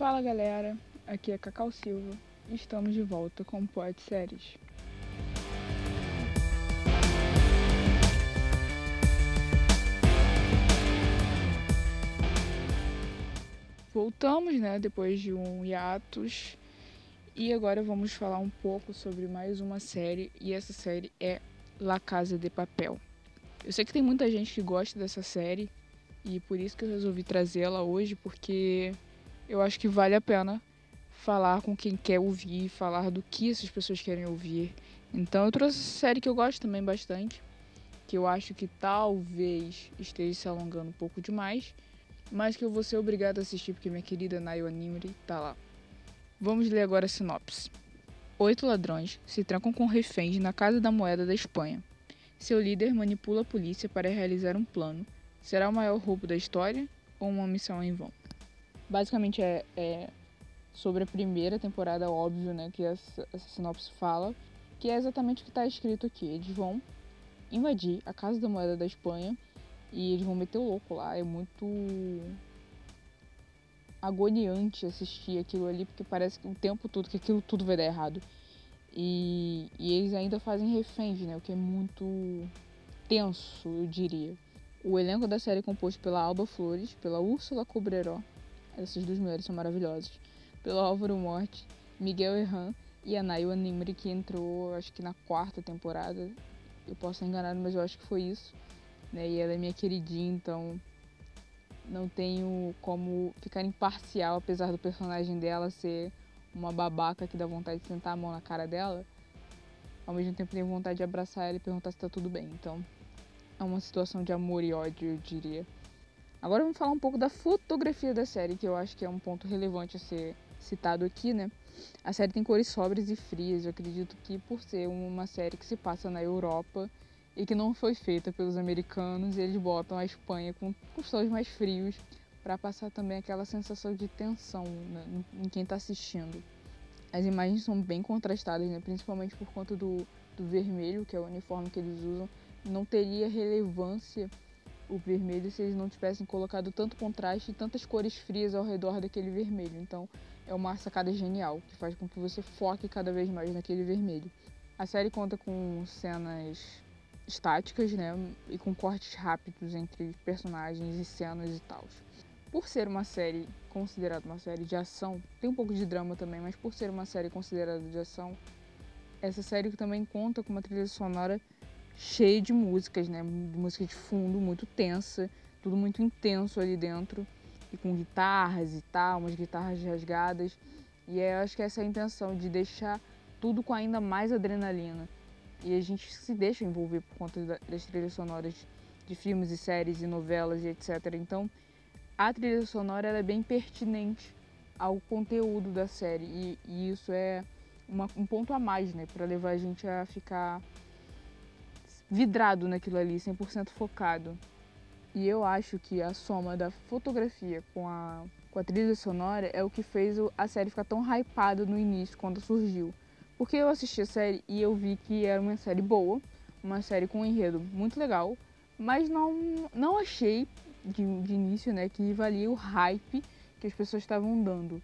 Fala galera, aqui é Cacau Silva. E estamos de volta com o Poet Séries. Voltamos, né, depois de um hiatus. E agora vamos falar um pouco sobre mais uma série. E essa série é La Casa de Papel. Eu sei que tem muita gente que gosta dessa série. E por isso que eu resolvi trazê-la hoje porque eu acho que vale a pena falar com quem quer ouvir, falar do que essas pessoas querem ouvir. Então eu trouxe essa série que eu gosto também bastante, que eu acho que talvez esteja se alongando um pouco demais, mas que eu vou ser obrigado a assistir porque minha querida Nayo Animri tá lá. Vamos ler agora a sinopse. Oito ladrões se trancam com reféns na Casa da Moeda da Espanha. Seu líder manipula a polícia para realizar um plano. Será o maior roubo da história ou uma missão em vão? Basicamente é, é sobre a primeira temporada, óbvio, né? Que essa, essa sinopse fala. Que é exatamente o que está escrito aqui. Eles vão invadir a Casa da Moeda da Espanha e eles vão meter o louco lá. É muito agoniante assistir aquilo ali, porque parece que o tempo todo que aquilo tudo vai dar errado. E, e eles ainda fazem reféns, né? O que é muito tenso, eu diria. O elenco da série é composto pela Alba Flores, pela Úrsula Cobreró, essas duas mulheres são maravilhosas. Pelo Álvaro Morte, Miguel Erran e a Nayua Nimri, que entrou acho que na quarta temporada. Eu posso enganado, mas eu acho que foi isso. Né? E ela é minha queridinha, então não tenho como ficar imparcial, apesar do personagem dela ser uma babaca que dá vontade de sentar a mão na cara dela. Ao mesmo tempo tenho vontade de abraçar ela e perguntar se tá tudo bem. Então é uma situação de amor e ódio, eu diria. Agora vamos falar um pouco da fotografia da série, que eu acho que é um ponto relevante a ser citado aqui, né? A série tem cores sóbrias e frias. Eu acredito que por ser uma série que se passa na Europa e que não foi feita pelos americanos, eles botam a Espanha com, com tons mais frios para passar também aquela sensação de tensão né, em quem está assistindo. As imagens são bem contrastadas, né? principalmente por conta do, do vermelho, que é o uniforme que eles usam. Não teria relevância o vermelho se eles não tivessem colocado tanto contraste e tantas cores frias ao redor daquele vermelho. Então é uma sacada genial que faz com que você foque cada vez mais naquele vermelho. A série conta com cenas estáticas, né, e com cortes rápidos entre personagens e cenas e tal. Por ser uma série considerada uma série de ação, tem um pouco de drama também, mas por ser uma série considerada de ação, essa série também conta com uma trilha sonora cheia de músicas, né? Música de fundo, muito tensa, tudo muito intenso ali dentro, e com guitarras e tal, umas guitarras rasgadas. E é, acho que essa é a intenção, de deixar tudo com ainda mais adrenalina. E a gente se deixa envolver por conta das trilhas sonoras de filmes e séries e novelas e etc. Então, a trilha sonora é bem pertinente ao conteúdo da série. E, e isso é uma, um ponto a mais, né? Para levar a gente a ficar vidrado naquilo ali, 100% focado. E eu acho que a soma da fotografia com a, com a trilha sonora é o que fez a série ficar tão hypada no início, quando surgiu. Porque eu assisti a série e eu vi que era uma série boa, uma série com um enredo muito legal, mas não, não achei de, de início né, que valia o hype que as pessoas estavam dando.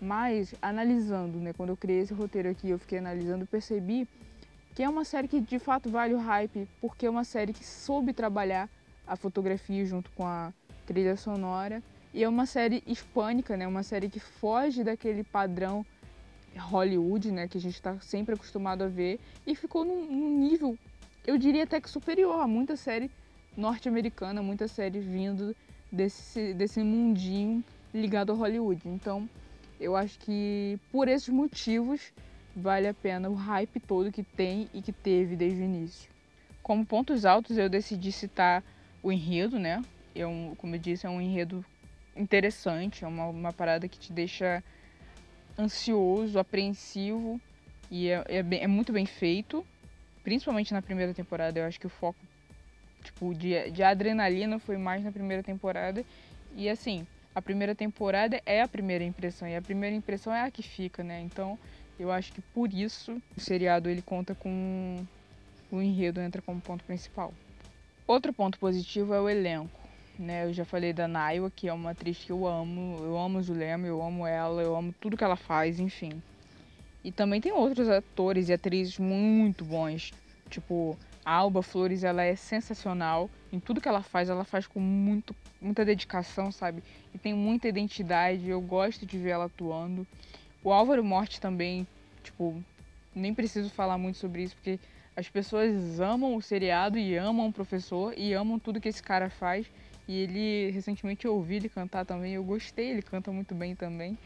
Mas analisando, né, quando eu criei esse roteiro aqui, eu fiquei analisando, percebi que é uma série que de fato vale o hype, porque é uma série que soube trabalhar a fotografia junto com a trilha sonora. E é uma série hispânica, né? Uma série que foge daquele padrão Hollywood, né? Que a gente está sempre acostumado a ver. E ficou num, num, nível, eu diria até que superior a muita série norte-americana, muita série vindo desse, desse mundinho ligado a Hollywood. Então, eu acho que por esses motivos vale a pena o hype todo que tem e que teve desde o início. Como pontos altos, eu decidi citar o enredo, né? É um, como eu disse, é um enredo interessante, é uma, uma parada que te deixa ansioso, apreensivo e é, é, bem, é, muito bem feito. Principalmente na primeira temporada, eu acho que o foco tipo, de, de adrenalina foi mais na primeira temporada. E assim, a primeira temporada é a primeira impressão, e a primeira impressão é a que fica, né? Então eu acho que por isso o seriado ele conta com o enredo entra como ponto principal. Outro ponto positivo é o elenco. né? Eu já falei da Naiwa, que é uma atriz que eu amo. Eu amo Zulema, eu amo ela, eu amo tudo que ela faz, enfim. E também tem outros atores e atrizes muito bons. Tipo, a Alba Flores, ela é sensacional. Em tudo que ela faz, ela faz com muito, muita dedicação, sabe? E tem muita identidade. Eu gosto de ver ela atuando. O Álvaro Morte também, tipo, nem preciso falar muito sobre isso, porque as pessoas amam o seriado e amam o professor e amam tudo que esse cara faz. E ele, recentemente eu ouvi ele cantar também, eu gostei, ele canta muito bem também.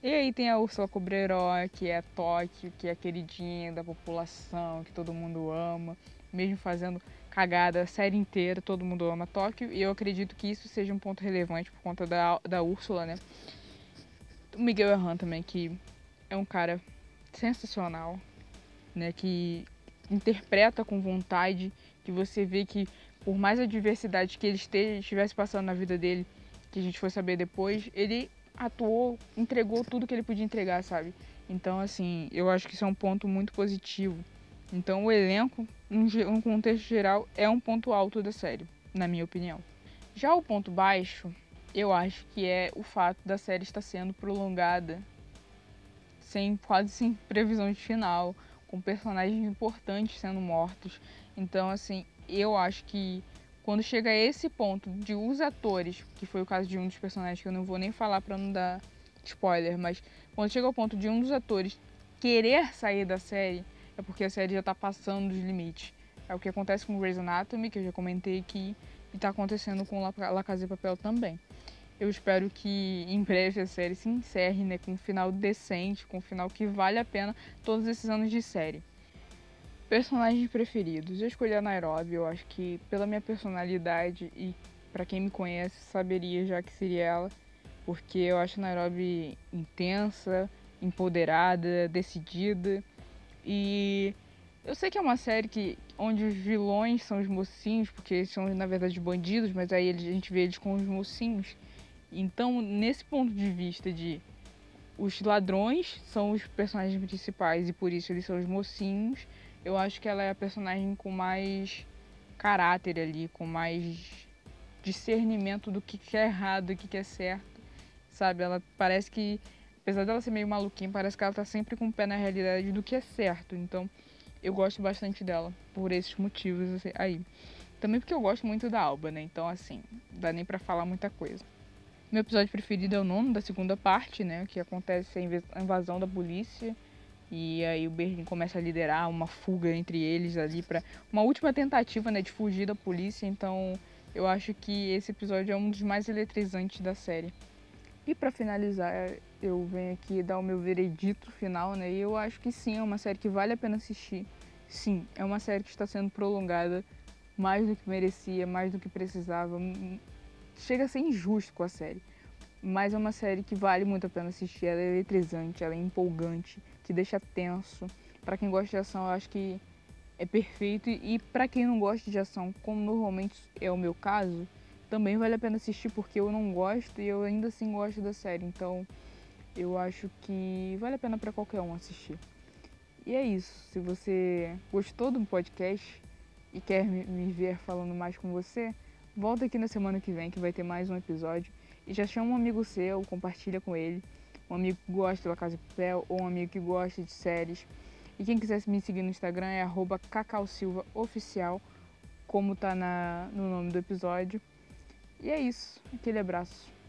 E aí tem a Ursula Cobreiro, que é Tóquio, que é queridinha da população, que todo mundo ama, mesmo fazendo cagada a série inteira, todo mundo ama Tóquio, e eu acredito que isso seja um ponto relevante por conta da, da Úrsula, né? O Miguel Erran também, que é um cara sensacional, né? Que interpreta com vontade, que você vê que por mais adversidade que ele estivesse passando na vida dele, que a gente foi saber depois, ele atuou, entregou tudo que ele podia entregar, sabe? Então, assim, eu acho que isso é um ponto muito positivo. Então, o elenco, num contexto geral, é um ponto alto da série, na minha opinião. Já o ponto baixo, eu acho que é o fato da série estar sendo prolongada, sem quase sem previsão de final, com personagens importantes sendo mortos. Então, assim, eu acho que quando chega a esse ponto de os atores, que foi o caso de um dos personagens que eu não vou nem falar para não dar spoiler, mas quando chega ao ponto de um dos atores querer sair da série, é porque a série já tá passando dos limites. É o que acontece com Grey's Anatomy, que eu já comentei aqui, e tá acontecendo com La, Casa de Papel também. Eu espero que em breve a série se encerre, né, com um final decente, com um final que vale a pena todos esses anos de série. Personagens preferidos. Eu escolhi a Nairobi, eu acho que pela minha personalidade e para quem me conhece saberia já que seria ela, porque eu acho a Nairobi intensa, empoderada, decidida e eu sei que é uma série que onde os vilões são os mocinhos, porque eles são na verdade bandidos, mas aí a gente vê eles com os mocinhos. Então, nesse ponto de vista de os ladrões são os personagens principais e por isso eles são os mocinhos eu acho que ela é a personagem com mais caráter ali, com mais discernimento do que é errado e o que é certo. Sabe? Ela parece que, apesar dela ser meio maluquinha, parece que ela tá sempre com o pé na realidade do que é certo. Então, eu gosto bastante dela por esses motivos assim, aí. Também porque eu gosto muito da Alba, né? Então, assim, dá nem para falar muita coisa. Meu episódio preferido é o nono da segunda parte, né? Que acontece a invasão da polícia e aí o Berlim começa a liderar uma fuga entre eles ali para uma última tentativa, né, de fugir da polícia. Então, eu acho que esse episódio é um dos mais eletrizantes da série. E para finalizar, eu venho aqui dar o meu veredito final, né? E eu acho que sim, é uma série que vale a pena assistir. Sim, é uma série que está sendo prolongada mais do que merecia, mais do que precisava. Chega a ser injusto com a série. Mas é uma série que vale muito a pena assistir. Ela é eletrizante, ela é empolgante, te deixa tenso. Para quem gosta de ação, eu acho que é perfeito. E para quem não gosta de ação, como normalmente é o meu caso, também vale a pena assistir porque eu não gosto e eu ainda assim gosto da série. Então eu acho que vale a pena para qualquer um assistir. E é isso. Se você gostou do podcast e quer me ver falando mais com você, volta aqui na semana que vem que vai ter mais um episódio. E já chama um amigo seu, compartilha com ele. Um amigo que gosta da Casa de Papel ou um amigo que gosta de séries. E quem quiser me seguir no Instagram é cacausilvaoficial, como tá na, no nome do episódio. E é isso. Aquele abraço.